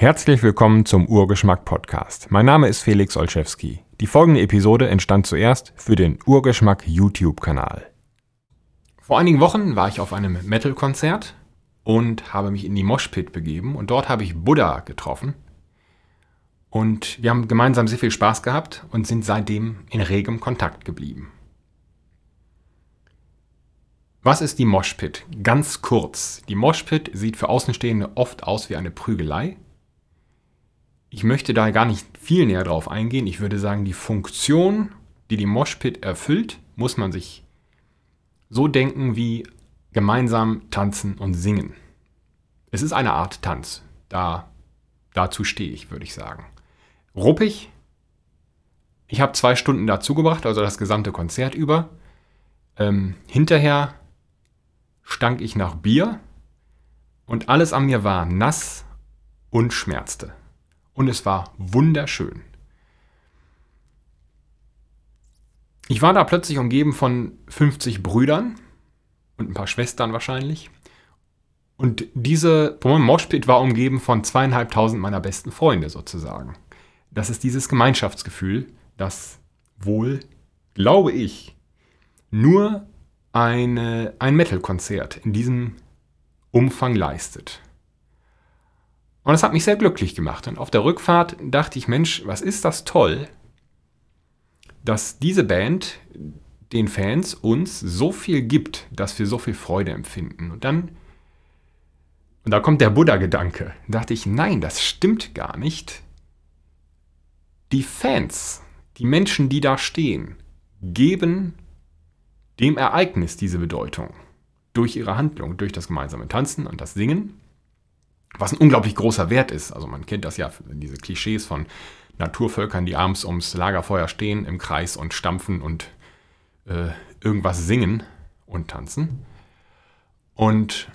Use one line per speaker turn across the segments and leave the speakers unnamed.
Herzlich willkommen zum Urgeschmack Podcast. Mein Name ist Felix Olszewski. Die folgende Episode entstand zuerst für den Urgeschmack YouTube-Kanal. Vor einigen Wochen war ich auf einem Metal-Konzert und habe mich in die Moshpit begeben und dort habe ich Buddha getroffen. Und wir haben gemeinsam sehr viel Spaß gehabt und sind seitdem in regem Kontakt geblieben. Was ist die Moshpit? Ganz kurz. Die Moshpit sieht für Außenstehende oft aus wie eine Prügelei. Ich möchte da gar nicht viel näher drauf eingehen. Ich würde sagen, die Funktion, die die Moshpit erfüllt, muss man sich so denken wie gemeinsam tanzen und singen. Es ist eine Art Tanz. Da, dazu stehe ich, würde ich sagen. Ruppig. Ich habe zwei Stunden dazu gebracht, also das gesamte Konzert über. Ähm, hinterher stank ich nach Bier und alles an mir war nass und schmerzte und es war wunderschön. Ich war da plötzlich umgeben von 50 Brüdern und ein paar Schwestern wahrscheinlich. Und diese Moshpit war umgeben von zweieinhalbtausend meiner besten Freunde sozusagen. Das ist dieses Gemeinschaftsgefühl, das wohl, glaube ich, nur eine, ein Metal-Konzert in diesem Umfang leistet. Und das hat mich sehr glücklich gemacht. Und auf der Rückfahrt dachte ich, Mensch, was ist das toll, dass diese Band den Fans uns so viel gibt, dass wir so viel Freude empfinden. Und dann, und da kommt der Buddha-Gedanke, dachte ich, nein, das stimmt gar nicht. Die Fans, die Menschen, die da stehen, geben dem Ereignis diese Bedeutung. Durch ihre Handlung, durch das gemeinsame Tanzen und das Singen was ein unglaublich großer Wert ist. Also man kennt das ja, diese Klischees von Naturvölkern, die abends ums Lagerfeuer stehen im Kreis und stampfen und äh, irgendwas singen und tanzen. Und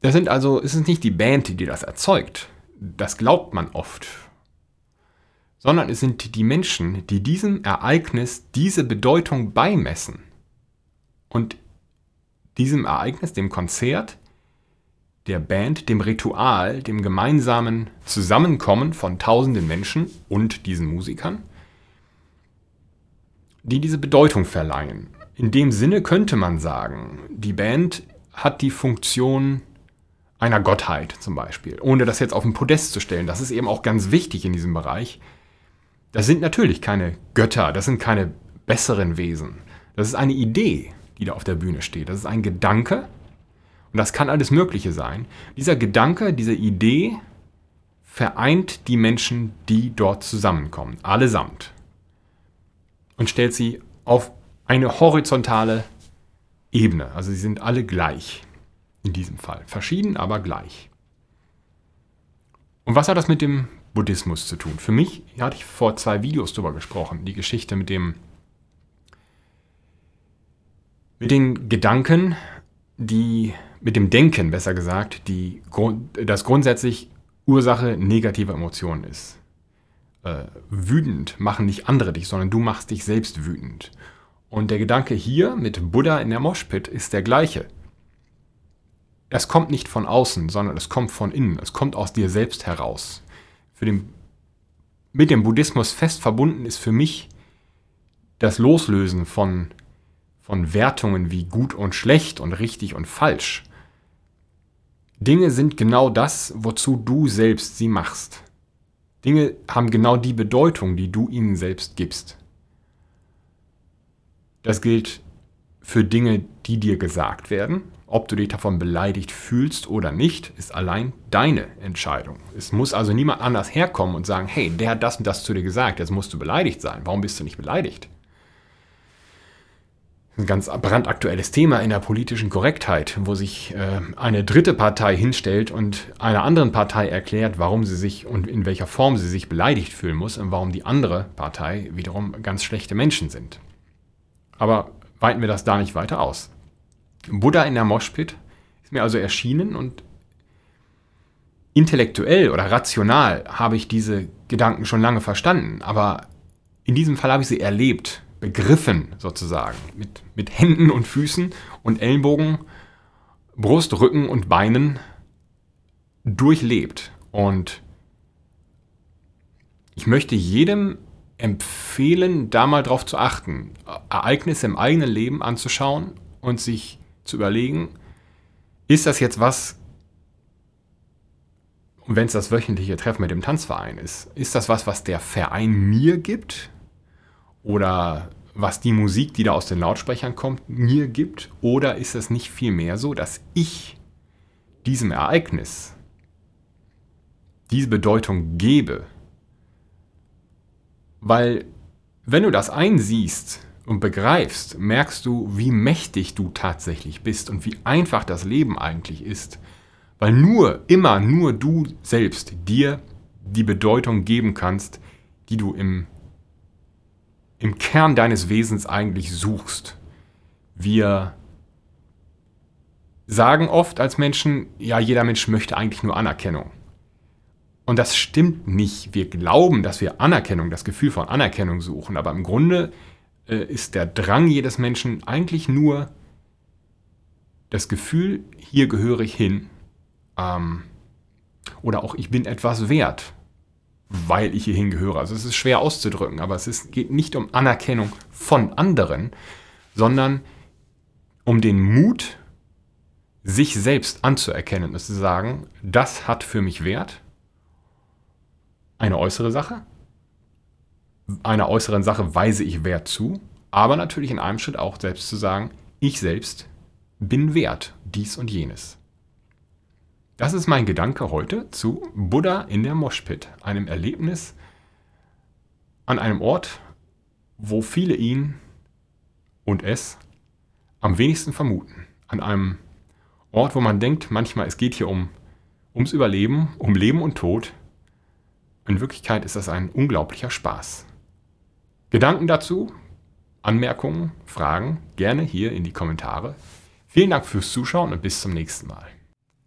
das sind also, es ist nicht die Band, die das erzeugt. Das glaubt man oft. Sondern es sind die Menschen, die diesem Ereignis diese Bedeutung beimessen. Und diesem Ereignis, dem Konzert, der Band, dem Ritual, dem gemeinsamen Zusammenkommen von tausenden Menschen und diesen Musikern, die diese Bedeutung verleihen. In dem Sinne könnte man sagen, die Band hat die Funktion einer Gottheit zum Beispiel, ohne das jetzt auf den Podest zu stellen. Das ist eben auch ganz wichtig in diesem Bereich. Das sind natürlich keine Götter, das sind keine besseren Wesen. Das ist eine Idee, die da auf der Bühne steht. Das ist ein Gedanke, und das kann alles Mögliche sein. Dieser Gedanke, diese Idee vereint die Menschen, die dort zusammenkommen, allesamt. Und stellt sie auf eine horizontale Ebene. Also sie sind alle gleich in diesem Fall. Verschieden, aber gleich. Und was hat das mit dem Buddhismus zu tun? Für mich hatte ich vor zwei Videos darüber gesprochen, die Geschichte mit dem mit den Gedanken, die mit dem Denken, besser gesagt, die, das grundsätzlich Ursache negativer Emotionen ist. Äh, wütend machen nicht andere dich, sondern du machst dich selbst wütend. Und der Gedanke hier mit Buddha in der Moshpit ist der gleiche. Es kommt nicht von außen, sondern es kommt von innen. Es kommt aus dir selbst heraus. Den, mit dem Buddhismus fest verbunden ist für mich das Loslösen von von Wertungen wie gut und schlecht und richtig und falsch. Dinge sind genau das, wozu du selbst sie machst. Dinge haben genau die Bedeutung, die du ihnen selbst gibst. Das gilt für Dinge, die dir gesagt werden. Ob du dich davon beleidigt fühlst oder nicht, ist allein deine Entscheidung. Es muss also niemand anders herkommen und sagen, hey, der hat das und das zu dir gesagt, jetzt musst du beleidigt sein. Warum bist du nicht beleidigt? Ein ganz brandaktuelles Thema in der politischen Korrektheit, wo sich äh, eine dritte Partei hinstellt und einer anderen Partei erklärt, warum sie sich und in welcher Form sie sich beleidigt fühlen muss und warum die andere Partei wiederum ganz schlechte Menschen sind. Aber weiten wir das da nicht weiter aus. Buddha in der Moshpit ist mir also erschienen und intellektuell oder rational habe ich diese Gedanken schon lange verstanden, aber in diesem Fall habe ich sie erlebt begriffen sozusagen. Mit, mit Händen und Füßen und Ellenbogen, Brust, Rücken und Beinen durchlebt. Und ich möchte jedem empfehlen, da mal drauf zu achten, Ereignisse im eigenen Leben anzuschauen und sich zu überlegen, ist das jetzt was, wenn es das wöchentliche Treffen mit dem Tanzverein ist, ist das was, was der Verein mir gibt? Oder was die Musik, die da aus den Lautsprechern kommt, mir gibt? Oder ist es nicht vielmehr so, dass ich diesem Ereignis diese Bedeutung gebe? Weil wenn du das einsiehst und begreifst, merkst du, wie mächtig du tatsächlich bist und wie einfach das Leben eigentlich ist weil nur, immer nur du selbst dir die Bedeutung geben kannst, die du im, im Kern deines Wesens eigentlich suchst. Wir sagen oft als Menschen, ja, jeder Mensch möchte eigentlich nur Anerkennung. Und das stimmt nicht. Wir glauben, dass wir Anerkennung, das Gefühl von Anerkennung suchen, aber im Grunde äh, ist der Drang jedes Menschen eigentlich nur das Gefühl, hier gehöre ich hin ähm, oder auch ich bin etwas wert, weil ich hierhin gehöre. Also es ist schwer auszudrücken, aber es ist, geht nicht um Anerkennung von anderen, sondern um den Mut, sich selbst anzuerkennen und zu sagen, das hat für mich Wert. Eine äußere Sache. Einer äußeren Sache weise ich Wert zu, aber natürlich in einem Schritt auch selbst zu sagen, ich selbst bin wert dies und jenes. Das ist mein Gedanke heute zu Buddha in der Moshpit, einem Erlebnis an einem Ort, wo viele ihn und es am wenigsten vermuten. An einem Ort, wo man denkt, manchmal es geht hier um ums Überleben, um Leben und Tod. In Wirklichkeit ist das ein unglaublicher Spaß. Gedanken dazu, Anmerkungen, Fragen gerne hier in die Kommentare. Vielen Dank fürs Zuschauen und bis zum nächsten Mal.